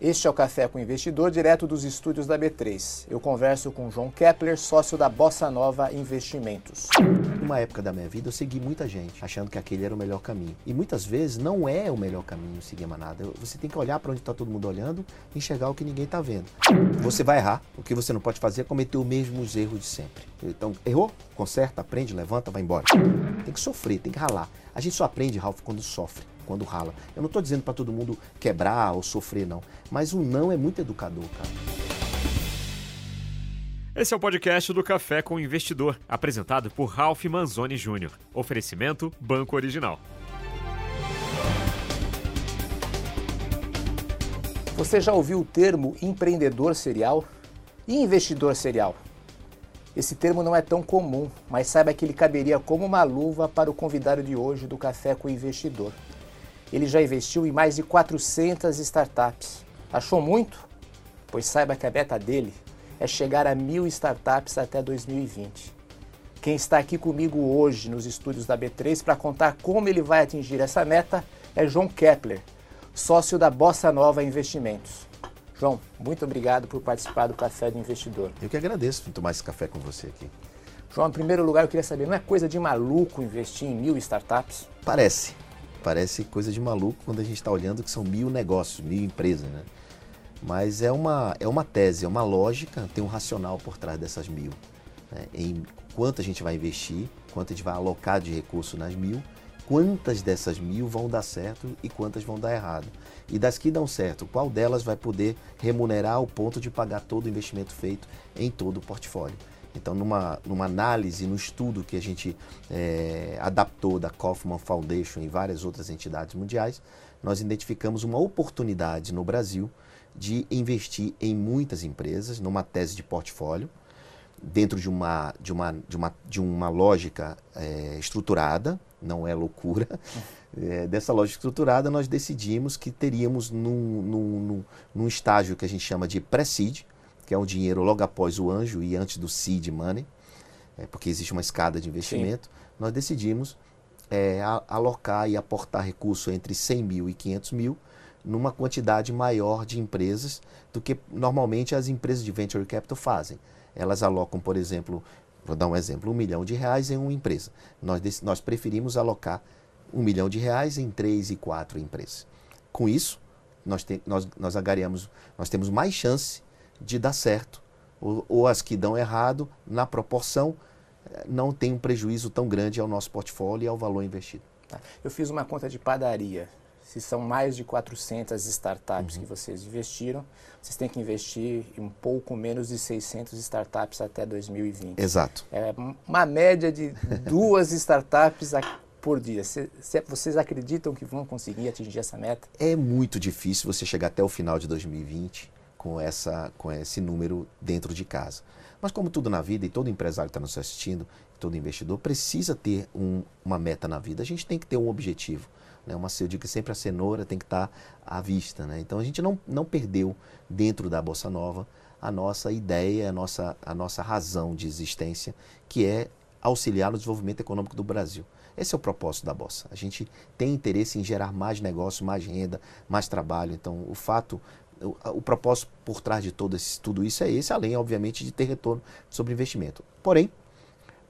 Este é o Café com o Investidor, direto dos estúdios da B3. Eu converso com João Kepler, sócio da Bossa Nova Investimentos. Numa época da minha vida, eu segui muita gente, achando que aquele era o melhor caminho. E muitas vezes não é o melhor caminho seguir a manada. Você tem que olhar para onde está todo mundo olhando e enxergar o que ninguém está vendo. Você vai errar. O que você não pode fazer é cometer os mesmos erros de sempre. Então, errou? Conserta, aprende, levanta, vai embora. Tem que sofrer, tem que ralar. A gente só aprende, Ralph, quando sofre quando rala. Eu não estou dizendo para todo mundo quebrar ou sofrer, não. Mas o não é muito educador, cara. Esse é o podcast do Café com o Investidor, apresentado por Ralph Manzoni Jr. Oferecimento Banco Original. Você já ouviu o termo empreendedor serial e investidor serial? Esse termo não é tão comum, mas saiba que ele caberia como uma luva para o convidado de hoje do Café com o Investidor. Ele já investiu em mais de 400 startups. Achou muito? Pois saiba que a meta dele é chegar a mil startups até 2020. Quem está aqui comigo hoje nos estúdios da B3 para contar como ele vai atingir essa meta é João Kepler, sócio da Bossa Nova Investimentos. João, muito obrigado por participar do Café do Investidor. Eu que agradeço por tomar esse café com você aqui. João, em primeiro lugar, eu queria saber, não é coisa de maluco investir em mil startups? Parece parece coisa de maluco quando a gente está olhando que são mil negócios, mil empresas, né? Mas é uma, é uma tese, é uma lógica, tem um racional por trás dessas mil. Né? Em quanto a gente vai investir, quanto a gente vai alocar de recurso nas mil, quantas dessas mil vão dar certo e quantas vão dar errado. E das que dão certo, qual delas vai poder remunerar ao ponto de pagar todo o investimento feito em todo o portfólio. Então, numa, numa análise, no estudo que a gente é, adaptou da Kaufman Foundation e várias outras entidades mundiais, nós identificamos uma oportunidade no Brasil de investir em muitas empresas, numa tese de portfólio, dentro de uma, de uma, de uma, de uma lógica é, estruturada, não é loucura. É, dessa lógica estruturada, nós decidimos que teríamos num, num, num, num estágio que a gente chama de pré-seed, que é o dinheiro logo após o anjo e antes do seed money, é, porque existe uma escada de investimento, Sim. nós decidimos é, alocar e aportar recurso entre 100 mil e 500 mil numa quantidade maior de empresas do que normalmente as empresas de venture capital fazem. Elas alocam, por exemplo, vou dar um exemplo, um milhão de reais em uma empresa. Nós, nós preferimos alocar um milhão de reais em três e quatro empresas. Com isso, nós, te, nós, nós nós temos mais chance de dar certo. Ou, ou as que dão errado, na proporção, eh, não tem um prejuízo tão grande ao nosso portfólio e ao valor investido. Tá. Eu fiz uma conta de padaria. Se são mais de 400 startups uhum. que vocês investiram, vocês têm que investir em um pouco menos de 600 startups até 2020. Exato. É uma média de duas startups por dia. vocês acreditam que vão conseguir atingir essa meta? É muito difícil você chegar até o final de 2020 com, essa, com esse número dentro de casa. Mas como tudo na vida, e todo empresário que está nos assistindo, todo investidor, precisa ter um, uma meta na vida. A gente tem que ter um objetivo. Né? Uma, eu digo que sempre a cenoura tem que estar tá à vista. Né? Então a gente não, não perdeu dentro da Bossa Nova a nossa ideia, a nossa, a nossa razão de existência, que é auxiliar no desenvolvimento econômico do Brasil. Esse é o propósito da Bossa. A gente tem interesse em gerar mais negócio, mais renda, mais trabalho. Então, o fato o, o, propósito por trás de todo esse, tudo isso é esse, além, obviamente, de ter retorno sobre investimento. Porém,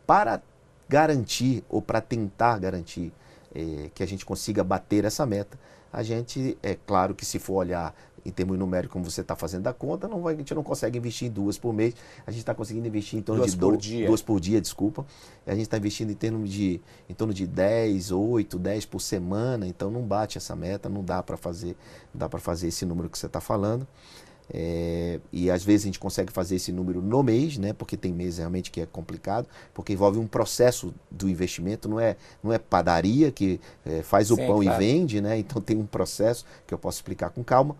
para garantir ou para tentar garantir eh, que a gente consiga bater essa meta, a gente, é claro que se for olhar em termos numéricos, como você está fazendo a conta, não vai, a gente não consegue investir em duas por mês. A gente está conseguindo investir em torno duas de por do, dia. duas por dia, desculpa. A gente está investindo em, termos de, em torno de 10, 8, 10 por semana, então não bate essa meta, não dá para fazer, dá para fazer esse número que você está falando. É, e às vezes a gente consegue fazer esse número no mês, né? Porque tem meses realmente que é complicado, porque envolve um processo do investimento, não é, não é padaria que é, faz Sim, o pão claro. e vende, né? Então tem um processo que eu posso explicar com calma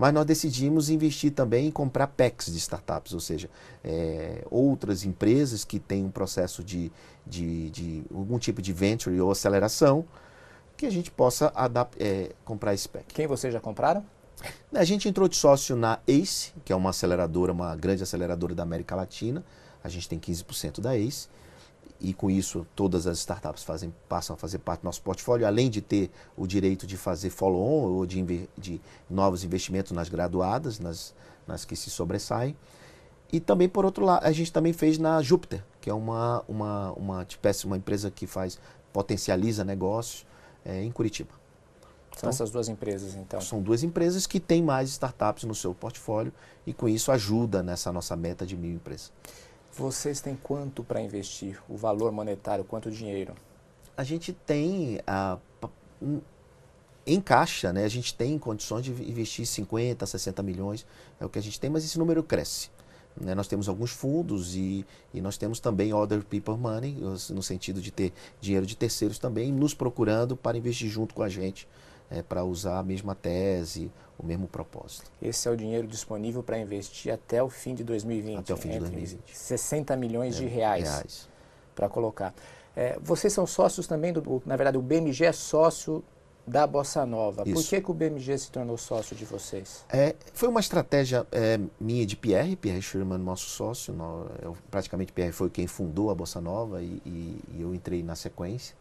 mas nós decidimos investir também em comprar PECs de startups, ou seja, é, outras empresas que têm um processo de, de, de, algum tipo de venture ou aceleração, que a gente possa é, comprar esse PEC. Quem vocês já compraram? A gente entrou de sócio na ACE, que é uma aceleradora, uma grande aceleradora da América Latina. A gente tem 15% da ACE. E com isso todas as startups fazem, passam a fazer parte do nosso portfólio, além de ter o direito de fazer follow-on ou de, de, novos investimentos nas graduadas, nas, nas que se sobressaem. E também, por outro lado, a gente também fez na Júpiter, que é uma, uma, uma, espécie, uma empresa que faz, potencializa negócios é, em Curitiba. São então, essas duas empresas, então? São duas empresas que têm mais startups no seu portfólio e com isso ajuda nessa nossa meta de mil empresas. Vocês têm quanto para investir? O valor monetário, quanto dinheiro? A gente tem a, em caixa, né? A gente tem condições de investir 50, 60 milhões, é o que a gente tem, mas esse número cresce. Né? Nós temos alguns fundos e, e nós temos também other people money, no sentido de ter dinheiro de terceiros também, nos procurando para investir junto com a gente é, para usar a mesma tese, o mesmo propósito. Esse é o dinheiro disponível para investir até o fim de 2020. Até o fim de 2020. 60 milhões é, de reais, reais. para colocar. É, vocês são sócios também, do, na verdade o BMG é sócio da Bossa Nova. Isso. Por que, que o BMG se tornou sócio de vocês? É, foi uma estratégia é, minha de Pierre, Pierre Sherman, nosso sócio. No, eu, praticamente Pierre foi quem fundou a Bossa Nova e, e, e eu entrei na sequência.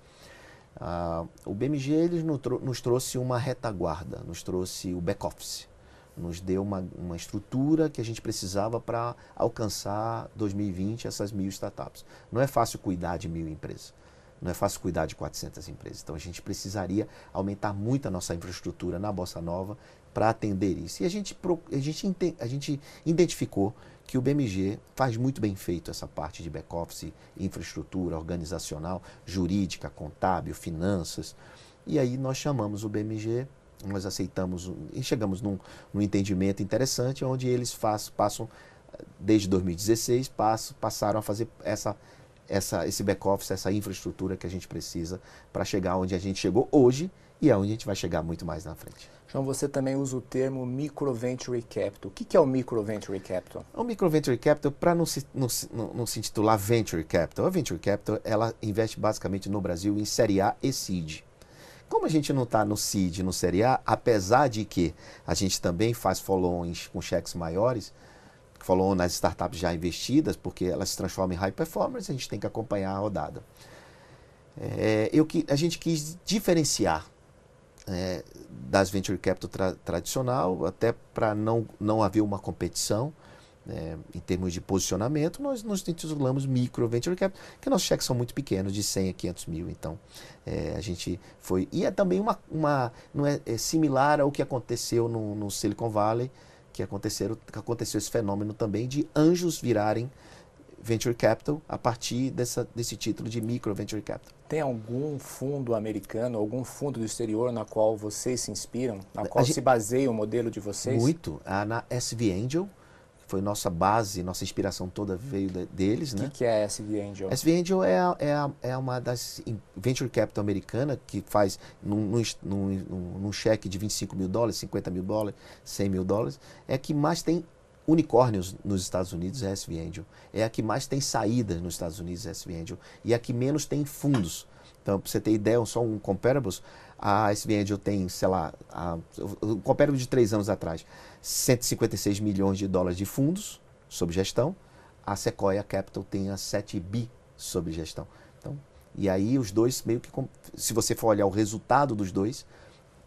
Ah, o BMG eles nos trouxe uma retaguarda, nos trouxe o back-office, nos deu uma, uma estrutura que a gente precisava para alcançar 2020 essas mil startups. Não é fácil cuidar de mil empresas, não é fácil cuidar de 400 empresas. Então a gente precisaria aumentar muito a nossa infraestrutura na Bossa Nova para atender isso. E a gente, a gente, a gente identificou que o BMG faz muito bem feito essa parte de back-office, infraestrutura organizacional, jurídica, contábil, finanças. E aí nós chamamos o BMG, nós aceitamos e chegamos num, num entendimento interessante, onde eles faz, passam, desde 2016, passam, passaram a fazer essa, essa, esse back-office, essa infraestrutura que a gente precisa para chegar onde a gente chegou hoje e aonde a gente vai chegar muito mais na frente. João, você também usa o termo microventure capital. O que é o microventure capital? O microventure capital, para não se, não, não se intitular venture capital, a venture capital ela investe basicamente no Brasil em Série A e Seed. Como a gente não está no Seed, no Série A, apesar de que a gente também faz follow-ons com cheques maiores, follow-on nas startups já investidas, porque elas se transformam em high performance, a gente tem que acompanhar a rodada. É, eu, a gente quis diferenciar é, das venture capital tra tradicional, até para não, não haver uma competição é, em termos de posicionamento, nós nos intitulamos micro venture capital, que nossos cheques são muito pequenos, de 100 a 500 mil. Então, é, a gente foi. E é também uma. uma não é, é similar ao que aconteceu no, no Silicon Valley, que, aconteceram, que aconteceu esse fenômeno também de anjos virarem venture capital a partir dessa, desse título de micro venture capital. Tem algum fundo americano, algum fundo do exterior na qual vocês se inspiram, na qual se baseia o modelo de vocês? Muito. Ah, na SV Angel, que foi nossa base, nossa inspiração toda veio de, deles. O né? que, que é a SV Angel? SV Angel é, é, é uma das venture capital americana que faz num, num, num, num cheque de 25 mil dólares, 50 mil dólares, 100 mil dólares, é que mais tem unicórnios nos Estados Unidos é SV Angel. É a que mais tem saída nos Estados Unidos SV Angel. E a que menos tem fundos. Então, para você ter ideia, só um comparables, a SV Angel tem, sei lá, a, um comparable de três anos atrás, 156 milhões de dólares de fundos sob gestão. A Sequoia Capital tem a 7 bi sob gestão. Então, e aí os dois meio que, se você for olhar o resultado dos dois,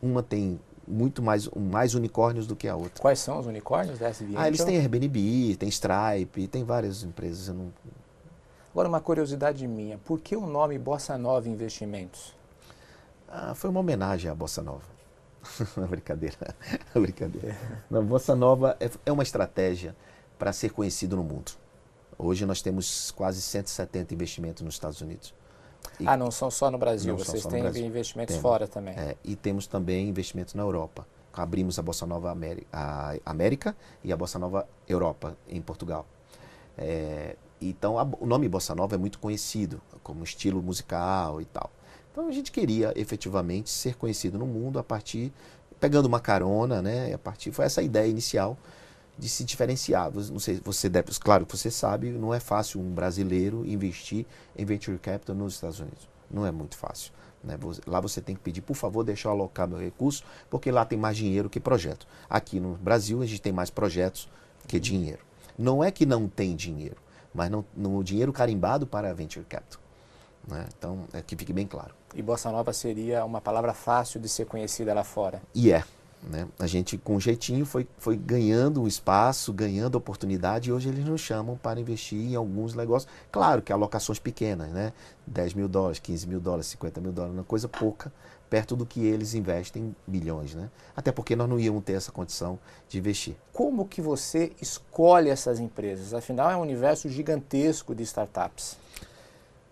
uma tem muito mais, mais unicórnios do que a outra. Quais são os unicórnios da SV Ah, eles têm Airbnb, tem Stripe, tem várias empresas. Não... Agora, uma curiosidade minha, por que o nome Bossa Nova Investimentos? Ah, foi uma homenagem à Bossa Nova. brincadeira, brincadeira. Não, Bossa Nova é, é uma estratégia para ser conhecido no mundo. Hoje nós temos quase 170 investimentos nos Estados Unidos. E ah, não são só no Brasil, vocês têm Brasil. investimentos temos, fora também. É, e temos também investimentos na Europa. Abrimos a Bossa Nova América, a América e a Bossa Nova Europa, em Portugal. É, então, a, o nome Bossa Nova é muito conhecido como estilo musical e tal. Então, a gente queria efetivamente ser conhecido no mundo a partir, pegando uma carona, né? A partir, foi essa a ideia inicial de se diferenciar. Não sei, você deve, claro que você sabe, não é fácil um brasileiro investir em venture capital nos Estados Unidos. Não é muito fácil. Né? Lá você tem que pedir, por favor, deixa eu alocar meu recurso, porque lá tem mais dinheiro que projeto. Aqui no Brasil a gente tem mais projetos que dinheiro. Não é que não tem dinheiro, mas não, no dinheiro carimbado para venture capital. Né? Então, é que fique bem claro. E Bossa Nova seria uma palavra fácil de ser conhecida lá fora. E é. Né? A gente, com jeitinho, foi, foi ganhando espaço, ganhando oportunidade, e hoje eles nos chamam para investir em alguns negócios. Claro que alocações pequenas, né? 10 mil dólares, 15 mil dólares, 50 mil dólares, uma coisa pouca, perto do que eles investem milhões, né? Até porque nós não íamos ter essa condição de investir. Como que você escolhe essas empresas? Afinal, é um universo gigantesco de startups.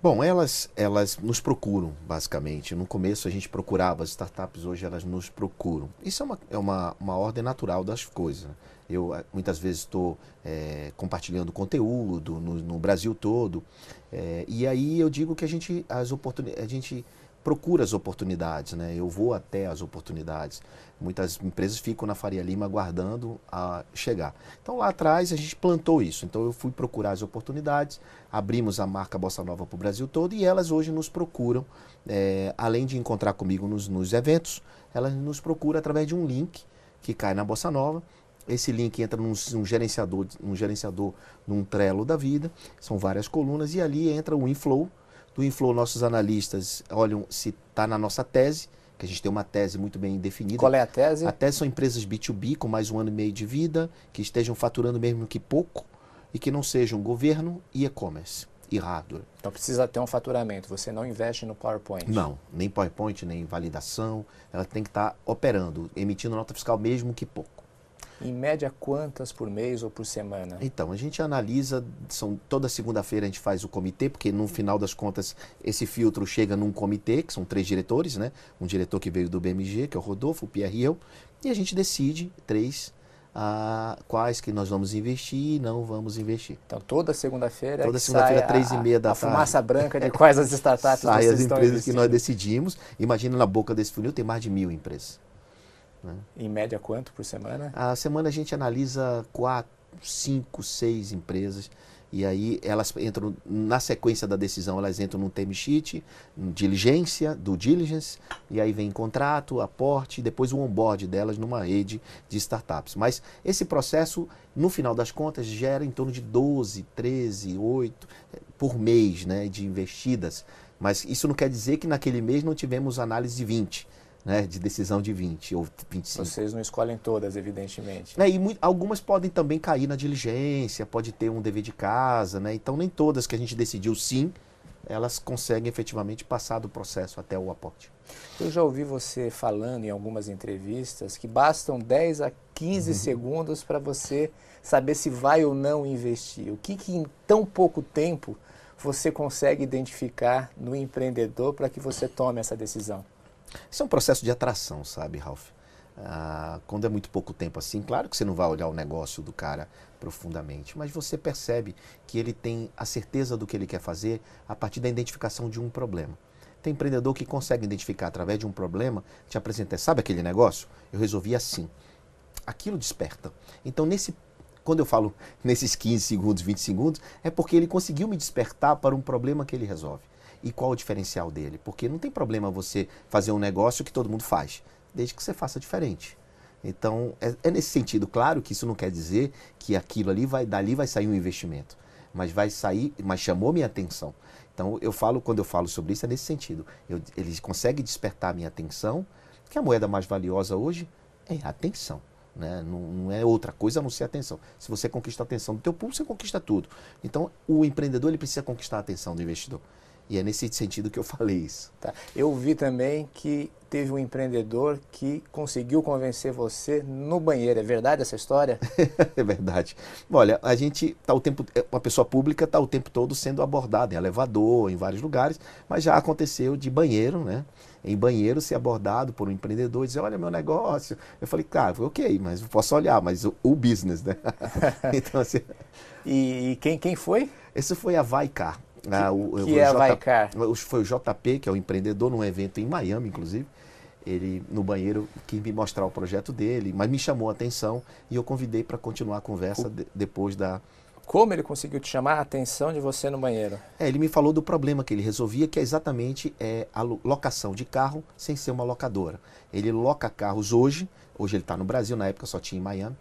Bom, elas, elas nos procuram, basicamente. No começo a gente procurava as startups, hoje elas nos procuram. Isso é uma, é uma, uma ordem natural das coisas. Eu eh, muitas vezes estou é, compartilhando conteúdo no, no Brasil todo. É, e aí eu digo que a gente, as oportunidades, a gente procura as oportunidades, né? Eu vou até as oportunidades. Muitas empresas ficam na Faria Lima aguardando a chegar. Então lá atrás a gente plantou isso. Então eu fui procurar as oportunidades, abrimos a marca Bossa Nova para o Brasil todo e elas hoje nos procuram, é, além de encontrar comigo nos, nos eventos, elas nos procuram através de um link que cai na Bossa Nova. Esse link entra num, num, gerenciador, num gerenciador, num Trello da vida, são várias colunas, e ali entra o inflow, do Inflow, nossos analistas olham se está na nossa tese, que a gente tem uma tese muito bem definida. Qual é a tese? A tese são empresas B2B com mais um ano e meio de vida, que estejam faturando mesmo que pouco e que não sejam governo e e-commerce e hardware. Então precisa ter um faturamento. Você não investe no PowerPoint? Não, nem PowerPoint, nem validação. Ela tem que estar tá operando, emitindo nota fiscal mesmo que pouco. Em média, quantas por mês ou por semana? Então, a gente analisa, são, toda segunda-feira a gente faz o comitê, porque no final das contas esse filtro chega num comitê, que são três diretores, né? Um diretor que veio do BMG, que é o Rodolfo, o Pierre e eu, e a gente decide, três, a quais que nós vamos investir e não vamos investir. Então toda segunda-feira toda segunda-feira três e meia da a tarde. fumaça branca de quais as startups sai as empresas que nós decidimos. Imagina na boca desse funil tem mais de mil empresas. Né? Em média, quanto por semana? A semana a gente analisa quatro, cinco, seis empresas. E aí elas entram, na sequência da decisão, elas entram no time sheet, diligência, do diligence, e aí vem contrato, aporte, depois o onboard delas numa rede de startups. Mas esse processo, no final das contas, gera em torno de 12, 13, 8 por mês né, de investidas. Mas isso não quer dizer que naquele mês não tivemos análise de 20 né, de decisão de 20 ou 25. Vocês não escolhem todas, evidentemente. É, e muito, algumas podem também cair na diligência, pode ter um dever de casa, né? Então nem todas que a gente decidiu sim, elas conseguem efetivamente passar do processo até o aporte. Eu já ouvi você falando em algumas entrevistas que bastam 10 a 15 uhum. segundos para você saber se vai ou não investir. O que, que em tão pouco tempo você consegue identificar no empreendedor para que você tome essa decisão? Isso é um processo de atração, sabe, Ralph? Ah, quando é muito pouco tempo assim, claro que você não vai olhar o negócio do cara profundamente, mas você percebe que ele tem a certeza do que ele quer fazer a partir da identificação de um problema. Tem empreendedor que consegue identificar através de um problema, te apresenta, sabe aquele negócio? Eu resolvi assim. Aquilo desperta. Então, nesse quando eu falo nesses 15 segundos, 20 segundos, é porque ele conseguiu me despertar para um problema que ele resolve. E qual o diferencial dele? Porque não tem problema você fazer um negócio que todo mundo faz, desde que você faça diferente. Então, é, é, nesse sentido, claro que isso não quer dizer que aquilo ali vai, dali vai sair um investimento, mas vai sair, mas chamou minha atenção. Então, eu falo, quando eu falo sobre isso, é nesse sentido. Eu, ele consegue despertar minha atenção, que a moeda mais valiosa hoje é a atenção. Né? Não, não, é outra coisa a não ser atenção. Se você conquista a atenção do teu público, você conquista tudo. Então, o empreendedor ele precisa conquistar a atenção do investidor. E é nesse sentido que eu falei isso. Tá. Eu vi também que teve um empreendedor que conseguiu convencer você no banheiro. É verdade essa história? é verdade. Olha, a gente tá o tempo, é, uma pessoa pública está o tempo todo sendo abordada em elevador, em vários lugares, mas já aconteceu de banheiro, né? Em banheiro ser abordado por um empreendedor e dizer, olha meu negócio. Eu falei, cara, foi ok, mas posso olhar, mas o, o business, né? então, assim... E, e quem, quem foi? Esse foi a Vaicar. Ah, o, que o, é a Vaicar? Foi o JP, que é o empreendedor, num evento em Miami, inclusive. Ele, no banheiro, quis me mostrar o projeto dele, mas me chamou a atenção e eu convidei para continuar a conversa de, depois da... Como ele conseguiu te chamar a atenção de você no banheiro? É, ele me falou do problema que ele resolvia, que é exatamente é, a locação de carro sem ser uma locadora. Ele loca carros hoje, hoje ele está no Brasil, na época só tinha em Miami,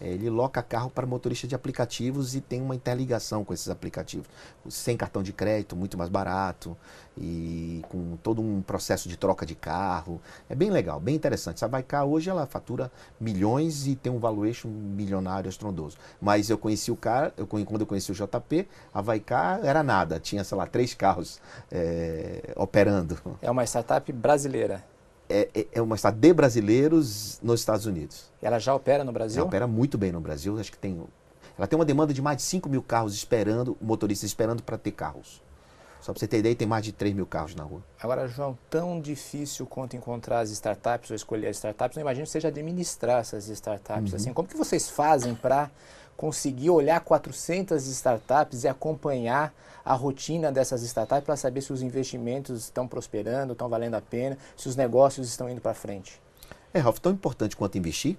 ele loca carro para motorista de aplicativos e tem uma interligação com esses aplicativos. Sem cartão de crédito, muito mais barato e com todo um processo de troca de carro. É bem legal, bem interessante. Essa Baicar hoje ela fatura milhões e tem um valuation milionário estrondoso. Mas eu conheci o cara, eu, quando eu conheci o JP, a Vaicar era nada, tinha, sei lá, três carros é, operando. É uma startup brasileira é, é, é uma startup de brasileiros nos Estados Unidos. Ela já opera no Brasil? Ela opera muito bem no Brasil. Acho que tem. Ela tem uma demanda de mais de 5 mil carros esperando, motoristas esperando para ter carros. Só para você ter ideia, tem mais de 3 mil carros na rua. Agora, João, tão difícil quanto encontrar as startups ou escolher as startups, não imagino que seja administrar essas startups. Uhum. Assim, como que vocês fazem para conseguir olhar 400 startups e acompanhar a rotina dessas startups para saber se os investimentos estão prosperando, estão valendo a pena, se os negócios estão indo para frente? É, Ralf, tão importante quanto investir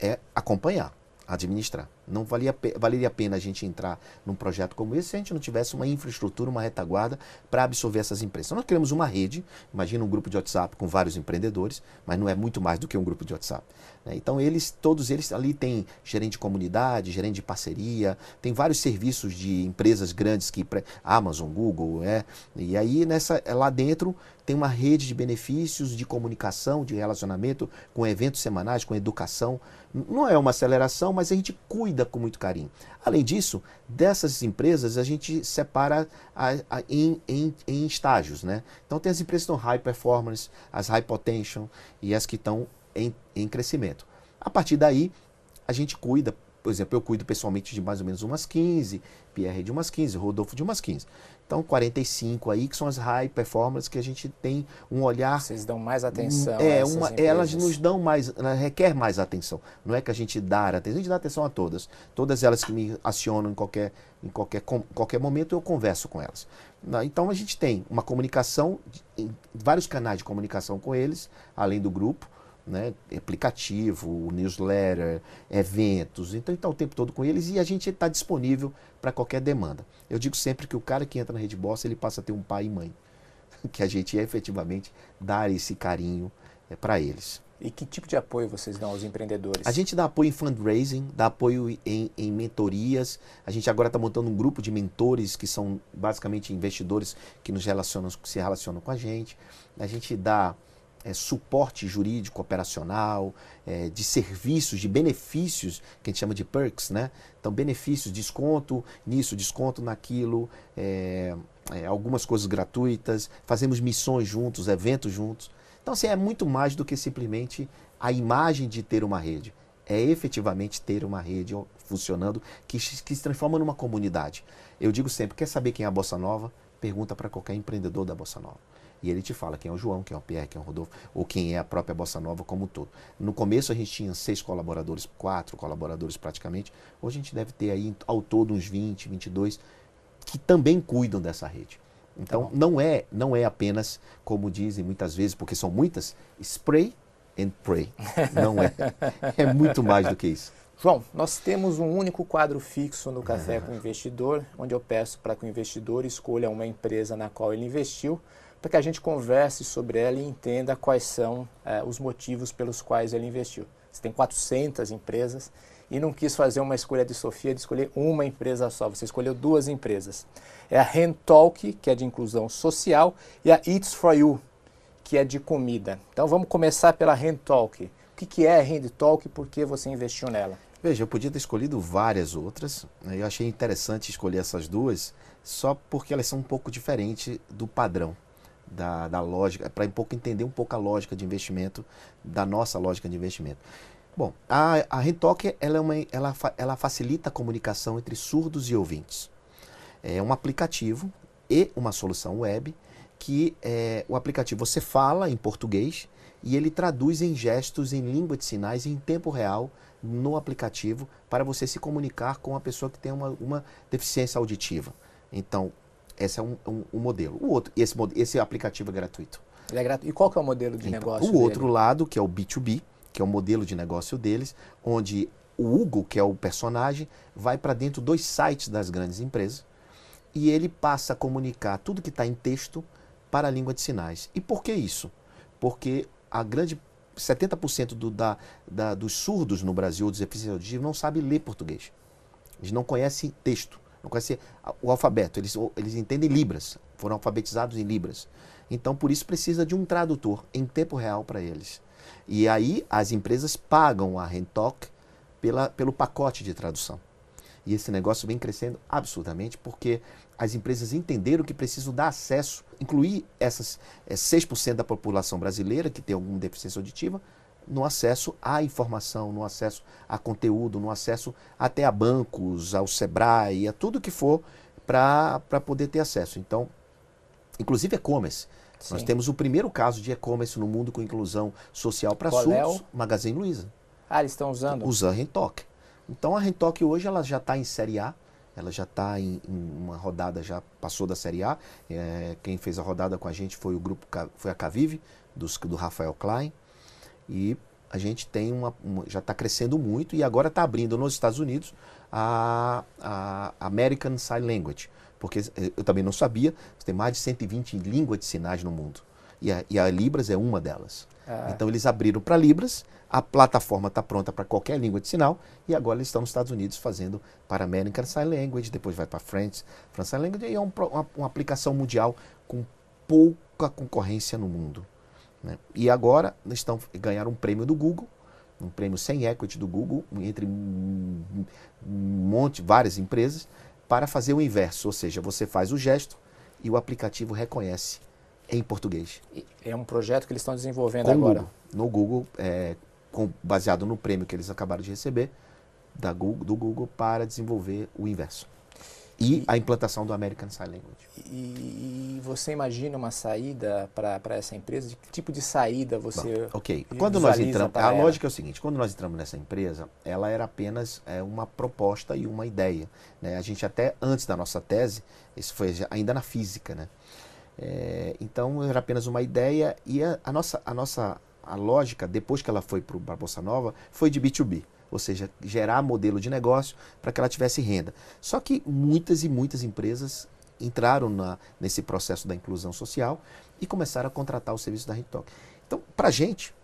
é acompanhar, administrar. Não valia, valeria a pena a gente entrar num projeto como esse se a gente não tivesse uma infraestrutura, uma retaguarda para absorver essas empresas. Nós criamos uma rede, imagina um grupo de WhatsApp com vários empreendedores, mas não é muito mais do que um grupo de WhatsApp. Né? Então, eles, todos eles ali têm gerente de comunidade, gerente de parceria, tem vários serviços de empresas grandes que Amazon, Google, é, e aí nessa lá dentro tem uma rede de benefícios, de comunicação, de relacionamento, com eventos semanais, com educação. Não é uma aceleração, mas a gente cuida com muito carinho. Além disso, dessas empresas a gente separa a, a, em, em, em, estágios. Né? Então tem as empresas que estão high performance, as high potential e as que estão em, em crescimento. A partir daí, a gente cuida, por exemplo, eu cuido pessoalmente de mais ou menos umas 15, Pierre de umas 15, Rodolfo de umas 15. Então, 45 aí, que são as high performance, que a gente tem um olhar. Vocês dão mais atenção. É, uma, elas nos dão mais, requer mais atenção. Não é que a gente dá atenção, a gente dá atenção a todas. Todas elas que me acionam em qualquer, em qualquer, com, qualquer momento, eu converso com elas. Então, a gente tem uma comunicação, vários canais de comunicação com eles, além do grupo né, aplicativo, newsletter, eventos. Então, está o tempo todo com eles e a gente está disponível para qualquer demanda. Eu digo sempre que o cara que entra na Rede Boss, ele passa a ter um pai e mãe, que a gente é efetivamente dar esse carinho é, para eles. E que tipo de apoio vocês dão aos empreendedores? A gente dá apoio em fundraising, dá apoio em, em mentorias. A gente agora está montando um grupo de mentores que são basicamente investidores que nos relacionam, se relacionam com a gente. A gente dá é, suporte jurídico operacional, é, de serviços, de benefícios, que a gente chama de perks, né? Então, benefícios, desconto nisso, desconto naquilo, é, é algumas coisas gratuitas, fazemos missões juntos, eventos juntos. Então, assim, é muito mais do que simplesmente a imagem de ter uma rede. É efetivamente ter uma rede funcionando que, que se transforma numa comunidade. Eu digo sempre, quer saber quem é a Bossa Nova? Pergunta para qualquer empreendedor da Bossa Nova e ele te fala quem é o João, quem é o Pierre, quem é o Rodolfo, ou quem é a própria Bossa Nova como um todo. No começo a gente tinha seis colaboradores, quatro colaboradores praticamente, hoje a gente deve ter aí ao todo uns 20, 22 que também cuidam dessa rede. Então tá não é não é apenas como dizem muitas vezes, porque são muitas, spray and pray. Não é. É muito mais do que isso. João, nós temos um único quadro fixo no Café com o Investidor, onde eu peço para que o investidor escolha uma empresa na qual ele investiu para que a gente converse sobre ela e entenda quais são é, os motivos pelos quais ele investiu. Você tem 400 empresas e não quis fazer uma escolha de Sofia de escolher uma empresa só, você escolheu duas empresas. É a Handtalk, que é de inclusão social, e a Eats for You, que é de comida. Então vamos começar pela Handtalk. O que, que é a Handtalk e por que você investiu nela? Veja, eu podia ter escolhido várias outras. Né? Eu achei interessante escolher essas duas, só porque elas são um pouco diferentes do padrão da, da lógica, para um pouco entender um pouco a lógica de investimento, da nossa lógica de investimento. Bom, a, a Rentalk ela, é uma, ela, ela facilita a comunicação entre surdos e ouvintes. É um aplicativo e uma solução web que é, o aplicativo você fala em português e ele traduz em gestos em língua de sinais em tempo real no aplicativo para você se comunicar com a pessoa que tem uma, uma deficiência auditiva. Então, esse é um, um, um modelo. O outro, esse, esse aplicativo é gratuito. Ele é gratuito. E qual que é o modelo de então, negócio? O dele? outro lado, que é o B2B, que é o modelo de negócio deles, onde o Hugo, que é o personagem, vai para dentro dos sites das grandes empresas e ele passa a comunicar tudo que está em texto para a língua de sinais. E por que isso? Porque a grande 70% do, da, da, dos surdos no Brasil, dos deficientes auditivos, não sabem ler português. Eles não conhecem texto, não conhecem o alfabeto, eles, eles entendem Libras, foram alfabetizados em Libras. Então, por isso, precisa de um tradutor em tempo real para eles. E aí, as empresas pagam a Rentoc pela, pelo pacote de tradução. E esse negócio vem crescendo absurdamente porque as empresas entenderam que precisam dar acesso, incluir essas é, 6% da população brasileira que tem alguma deficiência auditiva, no acesso à informação, no acesso a conteúdo, no acesso até a bancos, ao Sebrae, a tudo que for para poder ter acesso. Então, inclusive e-commerce. Nós temos o primeiro caso de e-commerce no mundo com inclusão social para surdos, é Magazine Luiza. Ah, eles estão usando? Usa a Rentoc. Então a Rentoc hoje ela já está em Série A, ela já está em, em, uma rodada, já passou da Série A. É, quem fez a rodada com a gente foi o grupo, foi a Cavive, dos, do Rafael Klein. E a gente tem uma, uma já está crescendo muito e agora está abrindo nos Estados Unidos a, a American Sign Language. Porque eu também não sabia, tem mais de 120 línguas de sinais no mundo. E a, e a Libras é uma delas. Ah. Então eles abriram para Libras, a plataforma está pronta para qualquer língua de sinal e agora eles estão nos Estados Unidos fazendo para American Sign Language, depois vai para French, French Sign Language e é um, uma, uma, aplicação mundial com pouca concorrência no mundo. Né? E agora estão ganharam um prêmio do Google, um prêmio sem equity do Google, entre um, monte, várias empresas, para fazer o inverso, ou seja, você faz o gesto e o aplicativo reconhece em português. É um projeto que eles estão desenvolvendo com agora. Google. No Google, é, com, baseado no prêmio que eles acabaram de receber da Google, do Google para desenvolver o inverso. E, a implantação do American Sign Language. E, e você imagina uma saída para essa empresa? De que tipo de saída você. Bom, ok. Quando nós entramos. A lógica é o seguinte: quando nós entramos nessa empresa, ela era apenas é, uma proposta e uma ideia. Né? A gente, até antes da nossa tese, isso foi ainda na física, né? É, então era apenas uma ideia e a, a, nossa, a nossa a lógica, depois que ela foi para a Bolsa Nova, foi de B2B, ou seja, gerar modelo de negócio para que ela tivesse renda. Só que muitas e muitas empresas entraram na, nesse processo da inclusão social e começaram a contratar o serviço da RedTalk. Então, para a gente,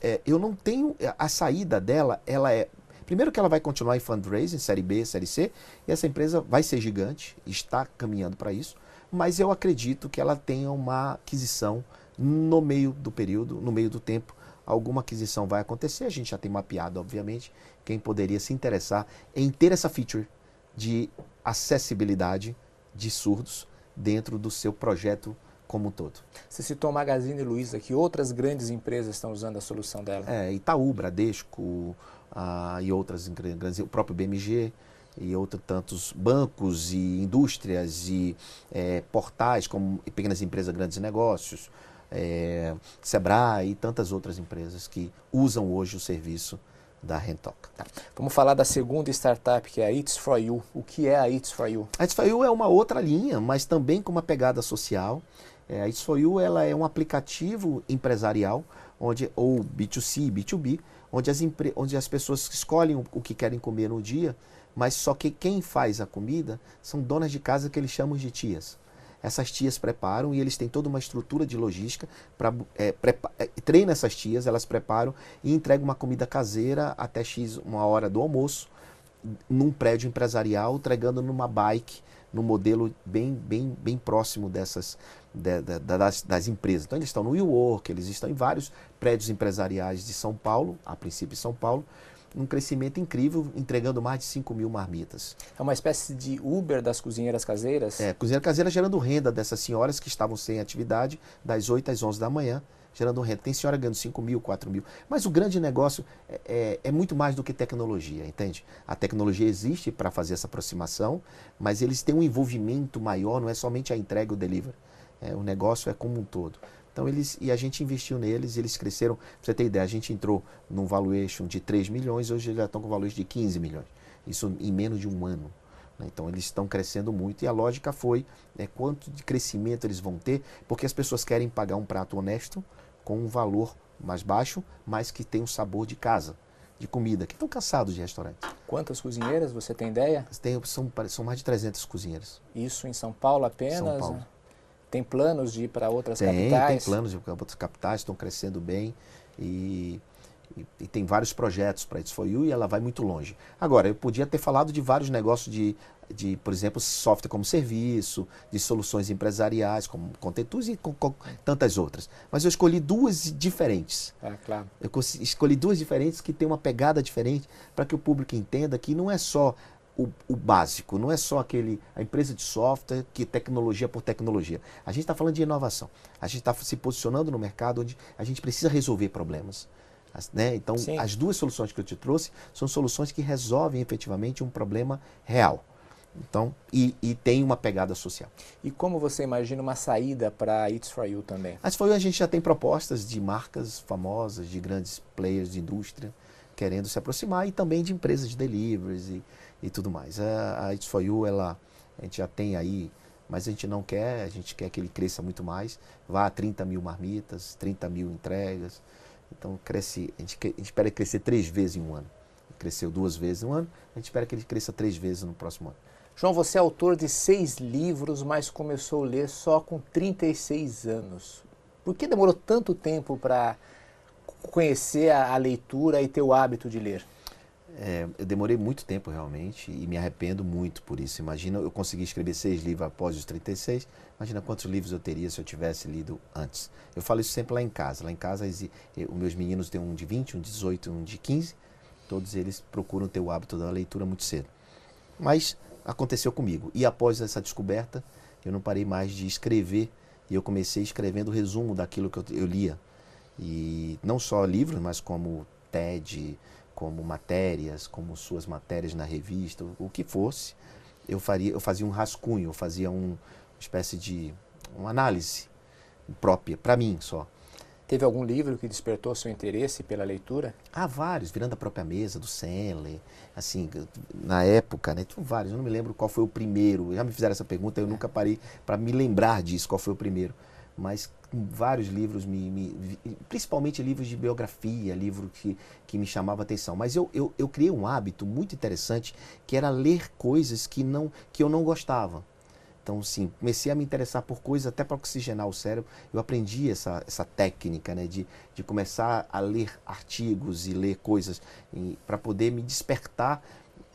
é, eu não tenho. A saída dela, ela é. Primeiro que ela vai continuar em fundraising, série B, série C, e essa empresa vai ser gigante, está caminhando para isso, mas eu acredito que ela tenha uma aquisição no meio do período, no meio do tempo, alguma aquisição vai acontecer. A gente já tem mapeado, obviamente, quem poderia se interessar em ter essa feature de acessibilidade de surdos dentro do seu projeto como um todo. Você citou a Magazine Luiza, que outras grandes empresas estão usando a solução dela? É, Itaú, Bradesco ah, e outras grandes, o próprio BMG e outros tantos bancos e indústrias e é, portais como pequenas empresas, grandes negócios, é, Sebrae e tantas outras empresas que usam hoje o serviço da Rentoc. Tá. Vamos falar da segunda startup, que é a It's For You. O que é a It's For You? A It's For You é uma outra linha, mas também com uma pegada social. É, a It's For You ela é um aplicativo empresarial, onde, ou B2C, B2B, onde as, onde as pessoas escolhem o que querem comer no dia, mas só que quem faz a comida são donas de casa que eles chamam de tias essas tias preparam e eles têm toda uma estrutura de logística para é, é, treina essas tias, elas preparam e entregam uma comida caseira até x uma hora do almoço num prédio empresarial, entregando numa bike, num modelo bem bem bem próximo dessas de, de, das, das, empresas. Então eles estão no WeWork, eles estão em vários prédios empresariais de São Paulo, a princípio São Paulo, um crescimento incrível, entregando mais de 5 mil marmitas. É uma espécie de Uber das cozinheiras caseiras? É, cozinheira caseira gerando renda dessas senhoras que estavam sem atividade, das 8 às 11 da manhã, gerando renda. Tem senhora ganhando 5 mil, 4 mil. Mas o grande negócio é, é, é muito mais do que tecnologia, entende? A tecnologia existe para fazer essa aproximação, mas eles têm um envolvimento maior, não é somente a entrega e o delivery. É, o negócio é como um todo. Então eles e a gente investiu neles, eles cresceram. Pra você ter ideia, a gente entrou num valuation de 3 milhões, hoje eles já estão com valuation de 15 milhões. Isso em menos de um ano. Né? Então eles estão crescendo muito e a lógica foi né, quanto de crescimento eles vão ter, porque as pessoas querem pagar um prato honesto com um valor mais baixo, mas que tem um sabor de casa, de comida, que estão cansados de restaurante. Quantas cozinheiras você tem ideia? Tem, são, são mais de 300 cozinheiras. Isso em São Paulo apenas? São Paulo. Né? Tem planos de ir para outras tem, capitais? Tem planos de ir para outras capitais, estão crescendo bem. E, e, e tem vários projetos para For You e ela vai muito longe. Agora, eu podia ter falado de vários negócios de, de por exemplo, software como serviço, de soluções empresariais como Contentus e com, com tantas outras. Mas eu escolhi duas diferentes. Ah, claro. Eu escolhi duas diferentes que têm uma pegada diferente para que o público entenda que não é só o, o, básico, não é só aquele a empresa de software que tecnologia por tecnologia. A gente está falando de inovação. A gente está se posicionando no mercado onde a gente precisa resolver problemas. As, né? Então, Sim. as duas soluções que eu te trouxe são soluções que resolvem efetivamente um problema real. Então, e, e tem uma pegada social. E como você imagina uma saída para It's For You também? It's For You a gente já tem propostas de marcas famosas, de grandes players de indústria querendo se aproximar e também de empresas de deliveries e, e tudo mais. A, a It's For You, ela, a gente já tem aí, mas a gente não quer, a gente quer que ele cresça muito mais, vá a 30 mil marmitas, 30 mil entregas. Então cresce, a gente, a gente espera crescer três vezes em um ano. Cresceu duas vezes em um ano, a gente espera que ele cresça três vezes no próximo ano. João, você é autor de seis livros, mas começou a ler só com 36 anos. Por que demorou tanto tempo para conhecer a, a leitura e ter o hábito de ler? É, eu demorei muito tempo realmente e me arrependo muito por isso. Imagina eu consegui escrever seis livros após os 36. Imagina quantos livros eu teria se eu tivesse lido antes. Eu falo isso sempre lá em casa. Lá em casa, os meus meninos têm um de 20, um de 18, um de 15. Todos eles procuram ter o hábito da leitura muito cedo. Mas aconteceu comigo. E após essa descoberta, eu não parei mais de escrever. E eu comecei escrevendo o resumo daquilo que eu, eu lia. E não só livros, mas como TED, como matérias, como suas matérias na revista, o que fosse, eu faria, eu fazia um rascunho, eu fazia um, uma espécie de uma análise própria para mim só. Teve algum livro que despertou seu interesse pela leitura? Há vários, Virando a Própria Mesa, do Sandler, assim, na época, né, tinha vários, eu não me lembro qual foi o primeiro, já me fizeram essa pergunta, eu nunca parei para me lembrar disso, qual foi o primeiro, mas vários livros, me, me, principalmente livros de biografia, livro que, que me chamava atenção. Mas eu, eu, eu criei um hábito muito interessante, que era ler coisas que, não, que eu não gostava. Então, sim, comecei a me interessar por coisas até para oxigenar o cérebro. Eu aprendi essa, essa técnica né, de, de começar a ler artigos e ler coisas para poder me despertar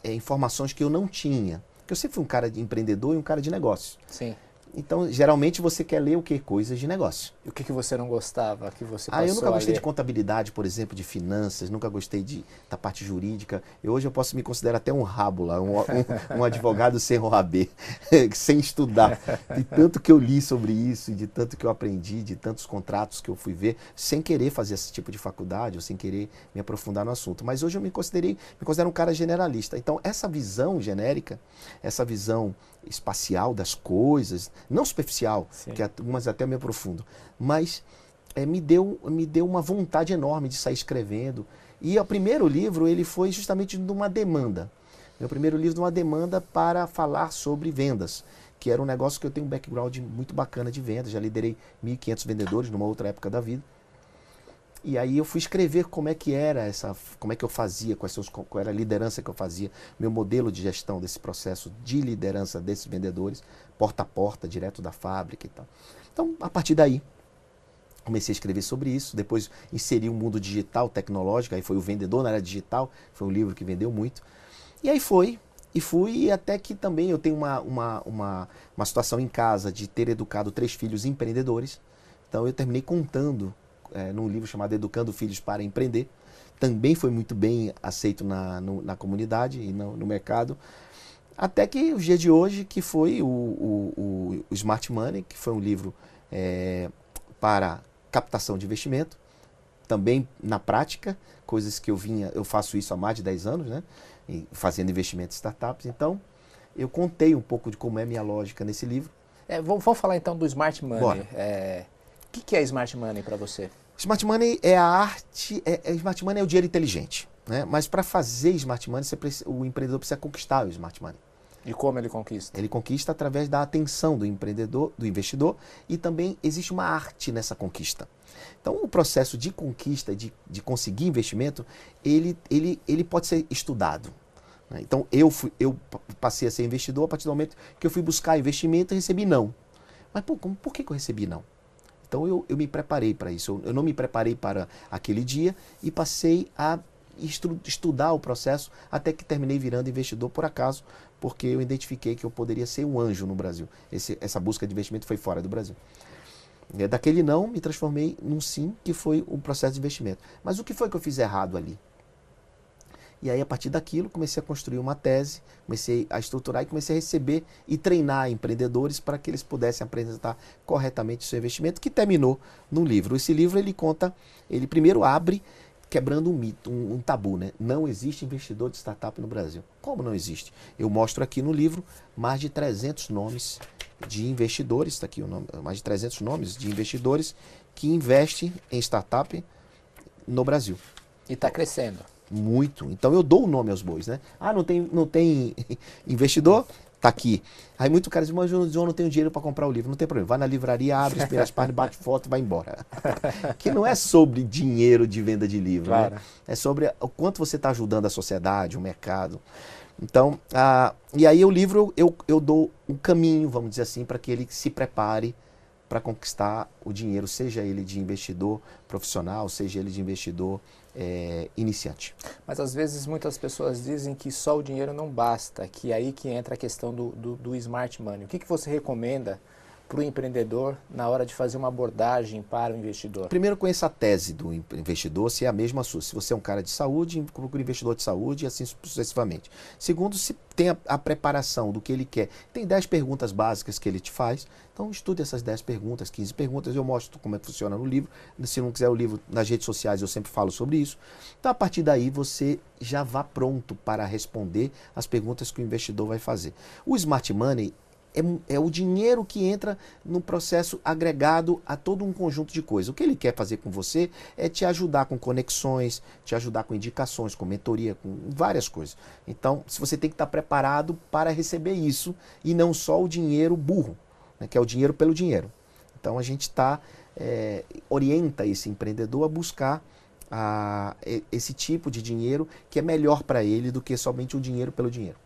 é, informações que eu não tinha. Porque eu sempre fui um cara de empreendedor e um cara de negócio. Sim. Então, geralmente você quer ler o que? Coisas de negócio. E o que, que você não gostava? Que você ah, eu nunca gostei de contabilidade, por exemplo, de finanças, nunca gostei de, da parte jurídica. E hoje eu posso me considerar até um rábula, um, um, um advogado sem OAB, sem estudar. De tanto que eu li sobre isso, de tanto que eu aprendi, de tantos contratos que eu fui ver, sem querer fazer esse tipo de faculdade, ou sem querer me aprofundar no assunto. Mas hoje eu me considerei, me considero um cara generalista. Então, essa visão genérica, essa visão espacial das coisas, não superficial, Sim. que algumas até me aprofundo, mas é, me, deu, me deu uma vontade enorme de sair escrevendo. E o primeiro livro ele foi justamente de uma demanda. Meu primeiro livro de uma demanda para falar sobre vendas, que era um negócio que eu tenho um background muito bacana de vendas. Já liderei 1.500 vendedores numa outra época da vida. E aí eu fui escrever como é que era essa, como é que eu fazia, quais são qual era a liderança que eu fazia, meu modelo de gestão desse processo de liderança desses vendedores, porta a porta, direto da fábrica e tal. Então, a partir daí, comecei a escrever sobre isso, depois inseri o um mundo digital, tecnológico, aí foi o Vendedor na área digital, foi um livro que vendeu muito. E aí foi, e fui, até que também eu tenho uma, uma, uma, uma situação em casa de ter educado três filhos empreendedores, então eu terminei contando é, num livro chamado Educando Filhos para Empreender. Também foi muito bem aceito na, no, na comunidade e no, no, mercado. Até que o dia de hoje, que foi o, o, o Smart Money, que foi um livro é, para captação de investimento, também na prática, coisas que eu vinha, eu faço isso há mais de 10 anos, né? fazendo investimento em startups. Então, eu contei um pouco de como é a minha lógica nesse livro. É, vamos, vamos, falar então do Smart Money. É, o que, que é Smart Money para você? Smart Money é a arte, é, é, Smart Money é o dinheiro inteligente. Né? Mas para fazer Smart Money, precisa, o empreendedor precisa conquistar o Smart Money. E como ele conquista? Ele conquista através da atenção do empreendedor, do investidor, e também existe uma arte nessa conquista. Então, o processo de conquista, de, de conseguir investimento, ele, ele, ele pode ser estudado. Né? Então, eu, fui, eu passei a ser investidor a partir do momento que eu fui buscar investimento e recebi não. Mas pô, como, por que, que eu recebi não? Então eu, eu me preparei para isso. Eu, eu, não me preparei para aquele dia e passei a estu, estudar o processo até que terminei virando investidor por acaso, porque eu identifiquei que eu poderia ser um anjo no Brasil. Esse, essa busca de investimento foi fora do Brasil. É, daquele não, me transformei num sim, que foi o processo de investimento. Mas o que foi que eu fiz errado ali? E aí, a partir daquilo, comecei a construir uma tese, comecei a estruturar e comecei a receber e treinar empreendedores para que eles pudessem apresentar corretamente o seu investimento, que terminou no livro. Esse livro, ele conta, ele primeiro abre quebrando um mito, um, um, tabu, né? Não existe investidor de startup no Brasil. Como não existe? Eu mostro aqui no livro mais de 300 nomes de investidores, está aqui o nome, mais de 300 nomes de investidores que investem em startup no Brasil. E está crescendo. Muito. Então eu dou o nome aos bois, né? Ah, não tem, não tem investidor? Tá aqui. Aí muito cara diz, mas eu não tenho dinheiro para comprar o livro. Não tem problema. Vai na livraria, abre as páginas, bate foto e vai embora. que não é sobre dinheiro de venda de livro, né? claro. né? É sobre o quanto você está ajudando a sociedade, o mercado. Então, ah, e aí o livro eu, eu dou um caminho, vamos dizer assim, para que ele se prepare para conquistar o dinheiro, seja ele de investidor profissional, seja ele de investidor é, iniciante. Mas às vezes muitas pessoas dizem que só o dinheiro não basta, que é aí que entra a questão do, do, do smart money. O que, que você recomenda para o empreendedor na hora de fazer uma abordagem para o investidor? Primeiro, conheça a tese do investidor, se é a mesma sua. Se você é um cara de saúde, procure um investidor de saúde e assim sucessivamente. Segundo, se tem a, a, preparação do que ele quer. Tem 10 perguntas básicas que ele te faz. Então, estude essas 10 perguntas, 15 perguntas. Eu mostro como é que funciona no livro. Se não quiser o livro, nas redes sociais eu sempre falo sobre isso. Então, a partir daí, você já vá pronto para responder as perguntas que o investidor vai fazer. O Smart Money é, é, o dinheiro que entra no processo agregado a todo um conjunto de coisas. O que ele quer fazer com você é te ajudar com conexões, te ajudar com indicações, com mentoria, com várias coisas. Então, se você tem que estar preparado para receber isso e não só o dinheiro burro, né, que é o dinheiro pelo dinheiro. Então, a gente está é, orienta esse empreendedor a buscar a, esse tipo de dinheiro que é melhor para ele do que somente o dinheiro pelo dinheiro.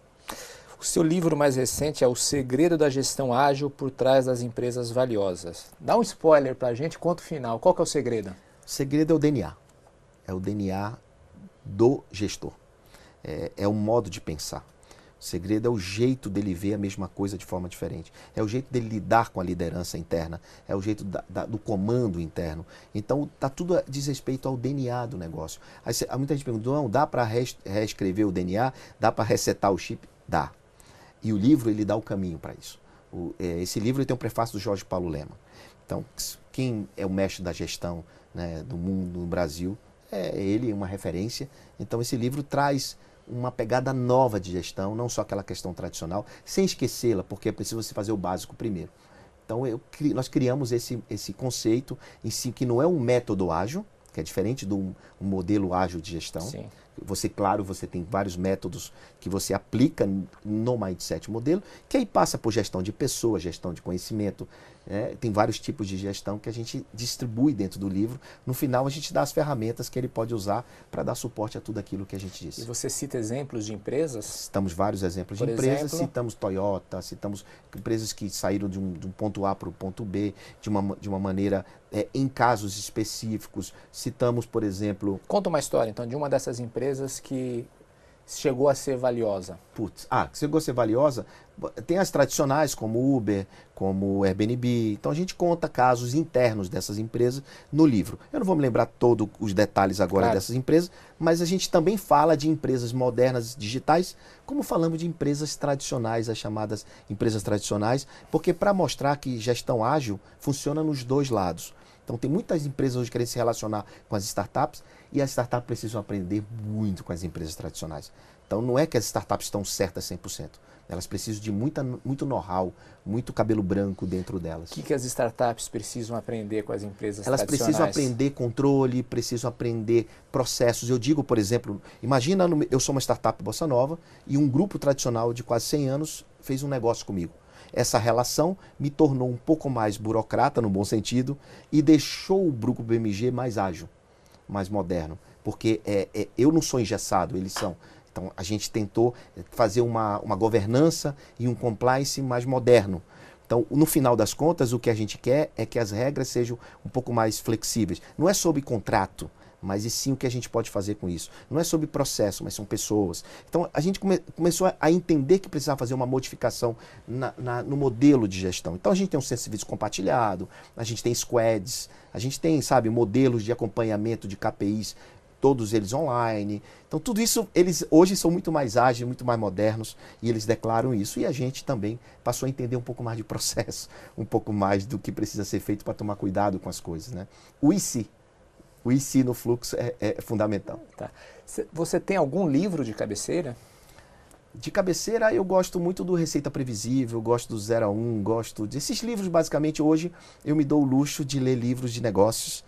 O seu livro mais recente é O Segredo da Gestão Ágil por Trás das Empresas Valiosas. Dá um spoiler para a gente, conta o final. Qual que é o segredo? O segredo é o DNA. É o DNA do gestor. É, é o modo de pensar. O segredo é o jeito dele ver a mesma coisa de forma diferente. É o jeito dele lidar com a liderança interna. É o jeito da, da, do comando interno. Então, tá tudo a, diz respeito ao DNA do negócio. Aí, muita gente pergunta, não, dá para reescrever o DNA? Dá para resetar o chip? Dá. E o livro ele dá o caminho para isso. O, é, esse livro tem um prefácio do Jorge Paulo Lema. Então, quem é o mestre da gestão né, do mundo no Brasil é ele, uma referência. Então, esse livro traz uma pegada nova de gestão, não só aquela questão tradicional, sem esquecê-la, porque é preciso você fazer o básico primeiro. Então, eu, nós criamos esse, esse conceito em si, que não é um método ágil, que é diferente um, um modelo ágil de gestão. Sim. Você, claro, você tem vários métodos que você aplica no Mindset modelo, que aí passa por gestão de pessoas, gestão de conhecimento, é, tem vários tipos de gestão que a gente distribui dentro do livro. No final, a gente dá as ferramentas que ele pode usar para dar suporte a tudo aquilo que a gente disse. E você cita exemplos de empresas? Citamos vários exemplos Por de empresas, exemplo? citamos Toyota, citamos empresas que saíram de um, de um ponto A para o ponto B de uma, de uma maneira é, em casos específicos. Citamos, por exemplo. Conta uma história, então, de uma dessas empresas que chegou a ser valiosa? Putz, ah, chegou a ser valiosa? Tem as tradicionais, como Uber, como Airbnb. Então a gente conta casos internos dessas empresas no livro. Eu não vou me lembrar todos os detalhes agora claro. dessas empresas, mas a gente também fala de empresas modernas digitais, como falamos de empresas tradicionais, as chamadas empresas tradicionais, porque para mostrar que gestão ágil funciona nos dois lados. Então tem muitas empresas hoje querendo se relacionar com as startups e as startups precisam aprender muito com as empresas tradicionais. Então não é que as startups estão certas 100%. Elas precisam de muita, muito know-how, muito cabelo branco dentro delas. O que, que as startups precisam aprender com as empresas Elas precisam aprender controle, precisam aprender processos. Eu digo, por exemplo, imagina, eu sou uma startup Bossa Nova e um grupo tradicional de quase 100 anos fez um negócio comigo. Essa relação me tornou um pouco mais burocrata, no bom sentido, e deixou o grupo BMG mais ágil mais moderno, porque é, é, eu não sou engessado, eles são. Então a gente tentou fazer uma, uma governança e um compliance mais moderno. Então, no final das contas, o que a gente quer é que as regras sejam um pouco mais flexíveis. Não é sobre contrato, mas e sim o que a gente pode fazer com isso. Não é sobre processo, mas são pessoas. Então a gente come, começou a entender que precisava fazer uma modificação na, na, no modelo de gestão. Então a gente tem um centro de serviço compartilhado, a gente tem squads, a gente tem, sabe, modelos de acompanhamento de KPIs todos eles online. Então tudo isso eles hoje são muito mais ágeis, muito mais modernos e eles declaram isso e a gente também passou a entender um pouco mais de processo, um pouco mais do que precisa ser feito para tomar cuidado com as coisas, né? O IC, o IC no fluxo é, é fundamental. Tá. Você tem algum livro de cabeceira? De cabeceira, eu gosto muito do Receita Previsível, gosto do Zero a Um, gosto desses livros. Basicamente, hoje eu me dou o luxo de ler livros de negócios.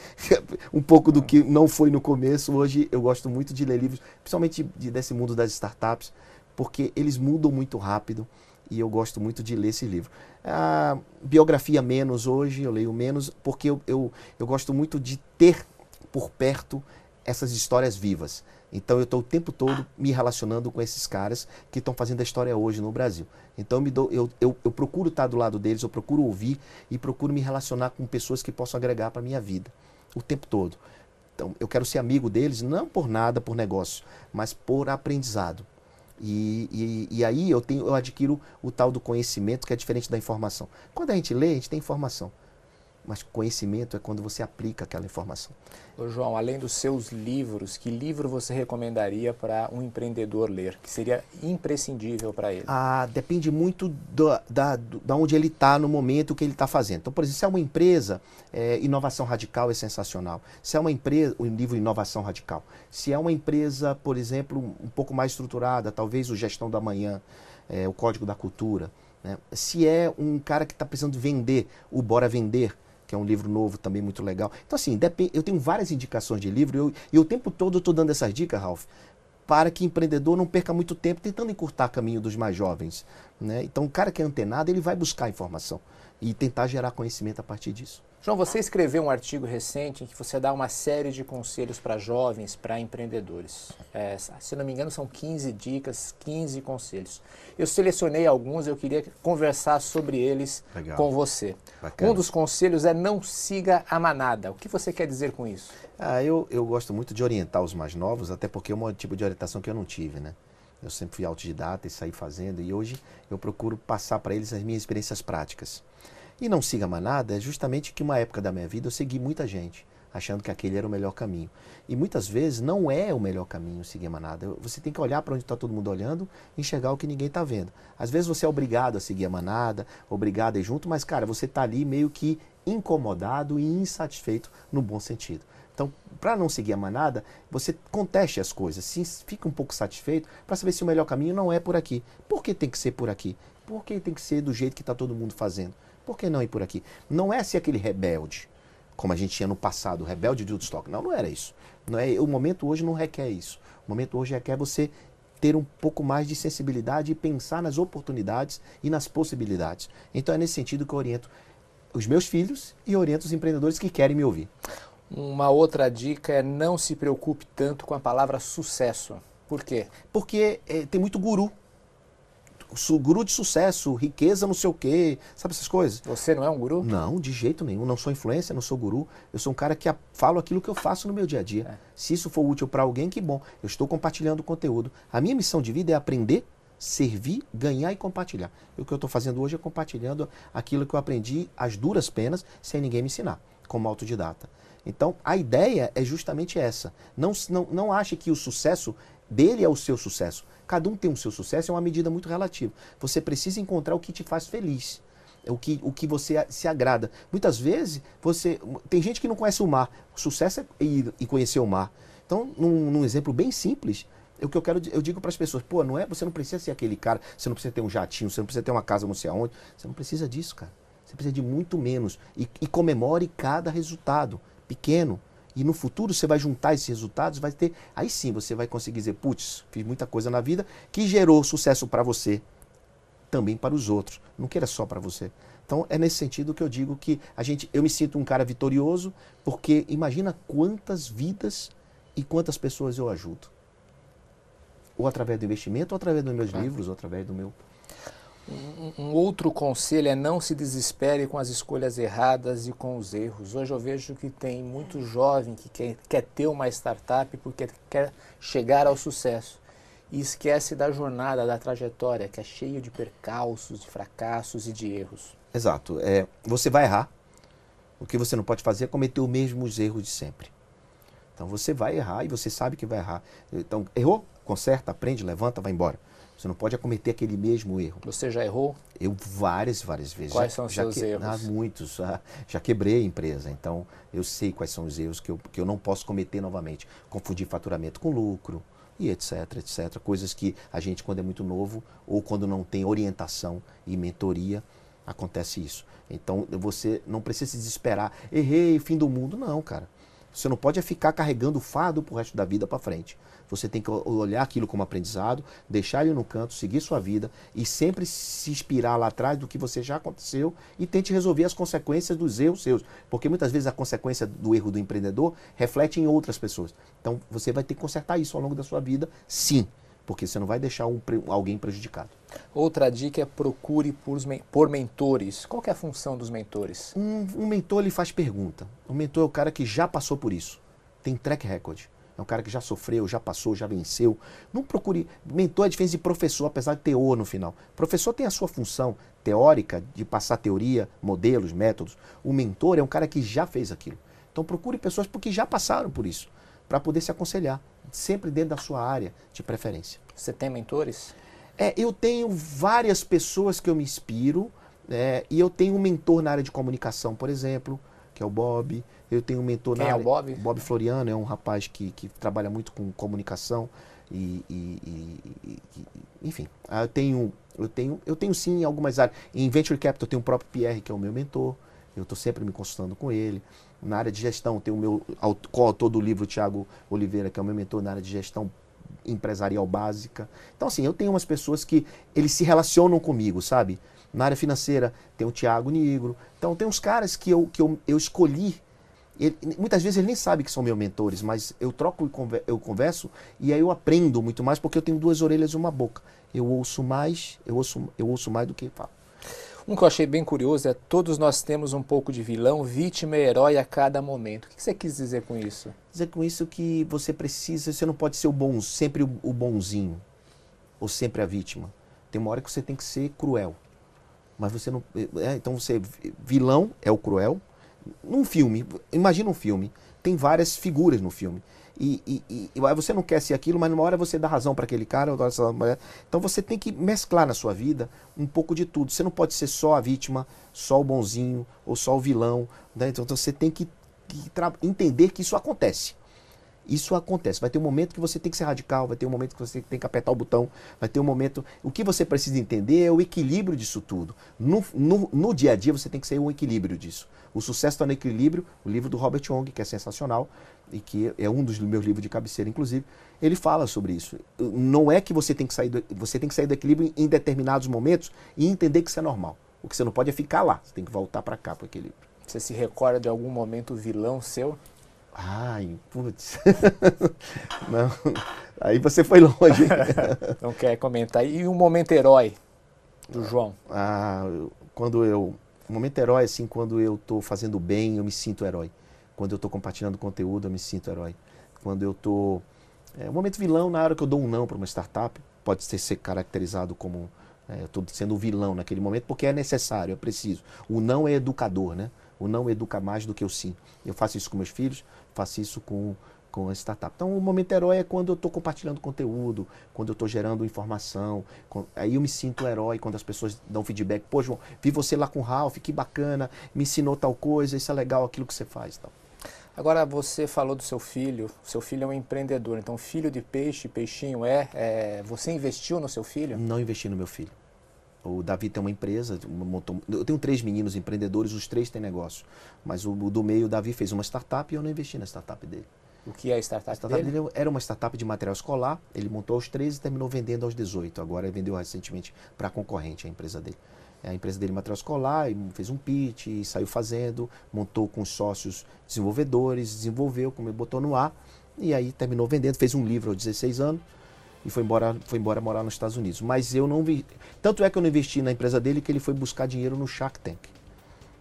um pouco do que não foi no começo. Hoje eu gosto muito de ler livros, principalmente de, desse mundo das startups, porque eles mudam muito rápido e eu gosto muito de ler esse livro. A biografia menos hoje, eu leio menos, porque eu, eu, eu gosto muito de ter por perto essas histórias vivas. Então eu estou o tempo todo me relacionando com esses caras que estão fazendo a história hoje no Brasil. Então eu, dou, eu, eu, eu procuro estar do lado deles, eu procuro ouvir e procuro me relacionar com pessoas que possam agregar para a minha vida o tempo todo. Então eu quero ser amigo deles, não por nada, por negócio, mas por aprendizado. E, e, e, aí eu, tenho, eu adquiro o tal do conhecimento que é diferente da informação. Quando a gente lê, a gente tem informação. Mas conhecimento é quando você aplica aquela informação. Ô João, além dos seus livros, que livro você recomendaria para um empreendedor ler, que seria imprescindível para ele? Ah, depende muito do, da, do, da onde ele está no momento que ele está fazendo. Então, por exemplo, se é uma empresa, é, Inovação Radical é sensacional. Se é uma empresa, o livro Inovação Radical. Se é uma empresa, por exemplo, um pouco mais estruturada, talvez o Gestão da Manhã, é, o Código da Cultura. Né? Se é um cara que está precisando vender, o Bora Vender, que é um livro novo também muito legal. Então, assim, eu tenho várias indicações de livro e, eu, e o tempo todo eu estou dando essas dicas, Ralph, para que o empreendedor não perca muito tempo tentando encurtar caminho dos mais jovens. Né? Então, o cara que é antenado, ele vai buscar informação e tentar gerar conhecimento a partir disso. João, você escreveu um artigo recente em que você dá uma série de conselhos para jovens, para empreendedores. É, se não me engano, são 15 dicas, 15 conselhos. Eu selecionei alguns, eu queria conversar sobre eles Legal. com você. Bacana. Um dos conselhos é não siga a manada. O que você quer dizer com isso? Ah, eu, eu gosto muito de orientar os mais novos, até porque é um tipo de orientação que eu não tive, né? Eu sempre fui autodidata e saí fazendo, e hoje eu procuro passar para eles as minhas experiências práticas. E não siga manada é justamente que uma época da minha vida eu segui muita gente, achando que aquele era o melhor caminho. E muitas vezes não é o melhor caminho seguir manada. Você tem que olhar para onde está todo mundo olhando e enxergar o que ninguém está vendo. Às vezes você é obrigado a seguir a manada, obrigado a ir junto, mas cara, você está ali meio que incomodado e insatisfeito no bom sentido. Então, para não seguir a manada, você conteste as coisas, se fica um pouco satisfeito para saber se o melhor caminho não é por aqui. Por que tem que ser por aqui? Por que tem que ser do jeito que está todo mundo fazendo? Por que não ir por aqui? Não é ser aquele rebelde, como a gente tinha no passado, rebelde de Woodstock. Não, não era isso. Não é, o momento hoje não requer isso. O momento hoje requer você ter um pouco mais de sensibilidade e pensar nas oportunidades e nas possibilidades. Então é nesse sentido que eu oriento os meus filhos e oriento os empreendedores que querem me ouvir. Uma outra dica é não se preocupe tanto com a palavra sucesso. Por quê? Porque é, tem muito guru guru de sucesso, riqueza, não sei o quê, sabe essas coisas? Você não é um guru? Não, de jeito nenhum. Não sou influência, não sou guru. Eu sou um cara que falo aquilo que eu faço no meu dia a dia. É. Se isso for útil para alguém, que bom. Eu estou compartilhando o conteúdo. A minha missão de vida é aprender, servir, ganhar e compartilhar. E o que eu estou fazendo hoje é compartilhando aquilo que eu aprendi às duras penas, sem ninguém me ensinar, como autodidata. Então, a ideia é justamente essa. Não, não, não ache que o sucesso dele é o seu sucesso. Cada um tem o seu sucesso, é uma medida muito relativa. Você precisa encontrar o que te faz feliz. O que, o que você se agrada. Muitas vezes, você tem gente que não conhece o mar. O sucesso é ir e conhecer o mar. Então, num, num exemplo bem simples, é o que eu quero eu digo para as pessoas, pô, não é, você não precisa ser aquele cara, você não precisa ter um jatinho, você não precisa ter uma casa não sei aonde, você não precisa disso, cara. Você precisa de muito menos e, e comemore cada resultado pequeno. E no futuro você vai juntar esses resultados, vai ter. Aí sim você vai conseguir dizer, putz, fiz muita coisa na vida que gerou sucesso para você, também para os outros. Não queira só para você. Então é nesse sentido que eu digo que a gente, eu me sinto um cara vitorioso, porque imagina quantas vidas e quantas pessoas eu ajudo. Ou através do investimento, ou através dos meus livros, ou através do meu Um, um, outro conselho é não se desespere com as escolhas erradas e com os erros. Hoje eu vejo que tem muito jovem que quer, quer ter uma startup porque quer chegar ao sucesso e esquece da jornada, da trajetória, que é cheio de percalços, de fracassos e de erros. Exato. É, você vai errar. O que você não pode fazer é cometer os mesmos erros de sempre. Então você vai errar e você sabe que vai errar. Então, errou? Conserta, aprende, levanta, vai embora. Você não pode cometer aquele mesmo erro. Você já errou? Eu várias, várias vezes. Quais já, são os seus que, erros? Ah, muitos. Já, já quebrei a empresa, então eu sei quais são os erros que eu, que eu não posso cometer novamente. Confundir faturamento com lucro e etc, etc. Coisas que a gente, quando é muito novo ou quando não tem orientação e mentoria, acontece isso. Então você não precisa se desesperar. Errei, fim do mundo. Não, cara. Você não pode ficar carregando o fardo pro resto da vida para frente. Você tem que olhar aquilo como aprendizado, deixar ele no canto, seguir sua vida e sempre se inspirar lá atrás do que você já aconteceu e tente resolver as consequências dos erros seus. Porque muitas vezes a consequência do erro do empreendedor reflete em outras pessoas. Então você vai ter que consertar isso ao longo da sua vida, sim porque você não vai deixar um, alguém prejudicado. Outra dica é procure por, por mentores. Qual é a função dos mentores? Um, um, mentor ele faz pergunta. O mentor é o cara que já passou por isso, tem track record. É um cara que já sofreu, já passou, já venceu. Não procure. Mentor é diferente de professor, apesar de ter O no final. professor tem a sua função teórica de passar teoria, modelos, métodos. O mentor é um cara que já fez aquilo. Então procure pessoas porque já passaram por isso, para poder se aconselhar, sempre dentro da sua área de preferência. Você tem mentores? É, eu tenho várias pessoas que eu me inspiro, é, e eu tenho um mentor na área de comunicação, por exemplo, que é o Bob. Eu tenho um mentor Quem na é o Bob? Bob Floriano, é um rapaz que, que trabalha muito com comunicação e, e, e, e, enfim, ah, eu tenho, eu tenho, eu tenho sim algumas áreas. Em Venture Capital eu tenho o próprio Pierre, que é o meu mentor. Eu estou sempre me consultando com ele. Na área de gestão, tem o meu coautor do livro, Tiago Oliveira, que é o meu mentor na área de gestão empresarial básica. Então, assim, eu tenho umas pessoas que eles se relacionam comigo, sabe? Na área financeira tem o Tiago Negro. Então, tem uns caras que eu, que eu, eu escolhi ele, muitas vezes ele nem sabe que são meus mentores, mas eu troco e eu converso e aí eu aprendo muito mais porque eu tenho duas orelhas e uma boca. Eu ouço mais, eu ouço, eu ouço mais do que falo. Um que eu achei bem curioso é todos nós temos um pouco de vilão, vítima e herói a cada momento. O que você quis dizer com isso? Dizer com isso que você precisa, você não pode ser o bom, sempre o, bonzinho ou sempre a vítima. Tem uma hora que você tem que ser cruel. Mas você não. É, então você. Vilão é o cruel, num filme, imagina um filme, tem várias figuras no filme. E, e, e, você não quer ser aquilo, mas numa hora você dá razão para aquele cara. Então você tem que mesclar na sua vida um pouco de tudo. Você não pode ser só a vítima, só o bonzinho ou só o vilão. Né? Então você tem que, que entender que isso acontece. Isso acontece. Vai ter um momento que você tem que ser radical, vai ter um momento que você tem que apertar o botão, vai ter um momento. O que você precisa entender é o equilíbrio disso tudo. No, no, no dia a dia você tem que ser um equilíbrio disso. O sucesso está no equilíbrio, o livro do Robert Young, que é sensacional e que é um dos meus livros de cabeceira, inclusive, ele fala sobre isso. Não é que você tem que sair do, você tem que sair do equilíbrio em determinados momentos e entender que isso é normal. O que você não pode é ficar lá, você tem que voltar para cá para o equilíbrio. Você se recorda de algum momento vilão seu? Ai, putz. Não. Aí você foi longe. Não quer comentar. E um momento herói do João? Ah, quando eu. Um momento herói, assim, quando eu estou fazendo bem, eu me sinto herói. Quando eu estou compartilhando conteúdo, eu me sinto herói. Quando eu estou. É, um momento vilão, na hora que eu dou um não para uma startup, pode ser, ser caracterizado como. É, eu estou sendo vilão naquele momento, porque é necessário, é preciso. O não é educador, né? O não educa mais do que o sim. Eu faço isso com meus filhos, faço isso com, com a startup. Então, o momento herói é quando eu estou compartilhando conteúdo, quando eu estou gerando informação. Com, aí eu me sinto herói quando as pessoas dão feedback. Pô, João, vi você lá com o Ralph, que bacana, me ensinou tal coisa, isso é legal, aquilo que você faz. Tal. Agora, você falou do seu filho, seu filho é um empreendedor, então filho de peixe, peixinho é, é você investiu no seu filho? Não investi no meu filho. O Davi tem uma empresa, montou, eu tenho três meninos empreendedores, os três têm negócio. Mas o, o do meio, o Davi fez uma startup e eu não investi na startup dele. O que é a startup, a startup dele? dele? Era uma startup de material escolar, ele montou aos 13 e terminou vendendo aos 18. Agora vendeu recentemente para a concorrente, a empresa dele. A empresa dele material escolar, fez um pitch, saiu fazendo, montou com sócios desenvolvedores, desenvolveu, como botou no ar, e aí terminou vendendo, fez um livro aos 16 anos e foi embora, foi embora morar nos Estados Unidos. Mas eu não vi. Tanto é que eu não investi na empresa dele que ele foi buscar dinheiro no Shark Tank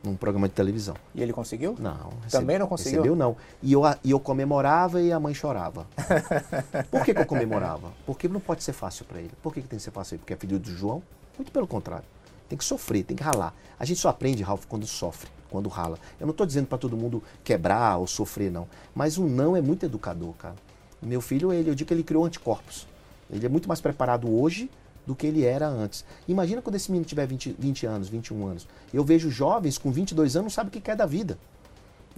num programa de televisão. E ele conseguiu? Não. Também não conseguiu? Recebeu não. E eu, e eu comemorava e a mãe chorava. Por que, que eu comemorava? Porque não pode ser fácil para ele. Por que, que tem que ser fácil? Porque é filho do João? Muito pelo contrário. Tem que sofrer, tem que ralar. A gente só aprende, Ralph, quando sofre, quando rala. Eu não estou dizendo para todo mundo quebrar ou sofrer, não. Mas o não é muito educador, cara. Meu filho, ele, eu digo que ele criou anticorpos. Ele é muito mais preparado hoje do que ele era antes. Imagina quando esse menino tiver 20, 20 anos, 21 anos. Eu vejo jovens com 22 anos não sabem o que quer da vida.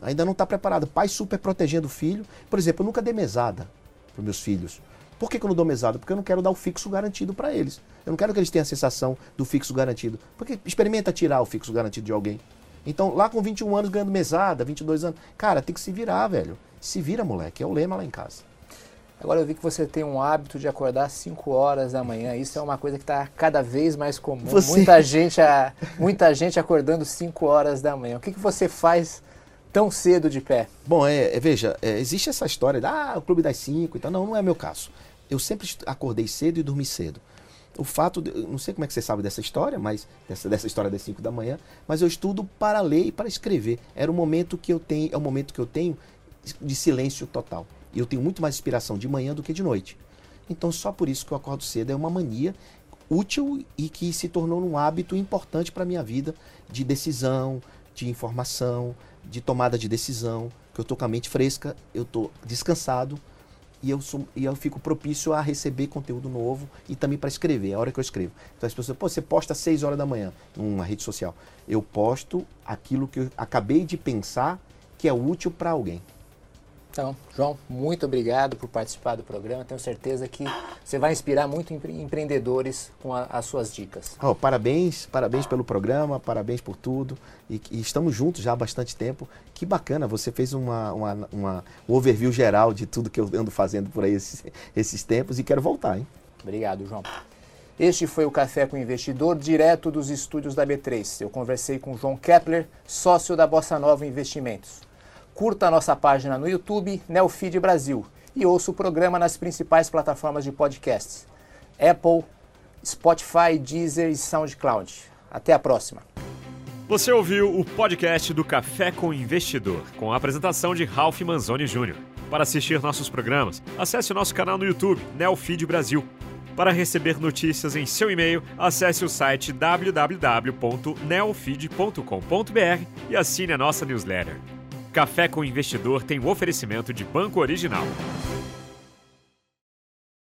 Ainda não está preparado. Pai super protegendo o filho. Por exemplo, eu nunca dei mesada para meus filhos. Por que, que, eu não dou mesada? Porque eu não quero dar o fixo garantido para eles. Eu não quero que eles tenham a sensação do fixo garantido. Porque experimenta tirar o fixo garantido de alguém. Então, lá com 21 anos ganhando mesada, 22 anos. Cara, tem que se virar, velho. Se vira, moleque. É o lema lá em casa. Agora eu vi que você tem um hábito de acordar às 5 horas da manhã. Isso é uma coisa que está cada vez mais comum. Você... Muita, gente a, muita gente acordando 5 horas da manhã. O que, que você faz tão cedo de pé? Bom, é, é veja, é, existe essa história de ah, o clube das 5 e tal. Não, não é meu caso. Eu sempre acordei cedo e dormi cedo. O fato, de, não sei como é que você sabe dessa história, mas dessa, dessa história das 5 da manhã, mas eu estudo para ler e para escrever. Era o momento que eu tenho, é o momento que eu tenho de silêncio total. E eu tenho muito mais inspiração de manhã do que de noite. Então, só por isso que eu acordo cedo é uma mania útil e que se tornou um hábito importante para a minha vida de decisão, de informação, de tomada de decisão, que eu estou com a mente fresca, eu estou descansado e eu, sou, e eu fico propício a receber conteúdo novo e também para escrever, é a hora que eu escrevo. Então as pessoas, pô, você posta às 6 horas da manhã numa rede social. Eu posto aquilo que eu acabei de pensar que é útil para alguém. Então, João, muito obrigado por participar do programa. Tenho certeza que você vai inspirar muito empreendedores com a, as suas dicas. Oh, parabéns, parabéns pelo programa, parabéns por tudo. E, e, estamos juntos já há bastante tempo. Que bacana, você fez uma, uma, uma, um overview geral de tudo que eu ando fazendo por aí esses, esses tempos e quero voltar, hein? Obrigado, João. Este foi o Café com o Investidor, direto dos estúdios da B3. Eu conversei com João Kepler, sócio da Bossa Nova Investimentos. Curta a nossa página no YouTube, Neofeed Brasil, e ouça o programa nas principais plataformas de podcasts: Apple, Spotify, Deezer e SoundCloud. Até a próxima. Você ouviu o podcast do Café com Investidor, com a apresentação de Ralph Manzoni Jr. Para assistir nossos programas, acesse o nosso canal no YouTube, Neofeed Brasil. Para receber notícias em seu e-mail, acesse o site www.neofeed.com.br e assine a nossa newsletter. Café com Investidor tem o um oferecimento de Banco Original.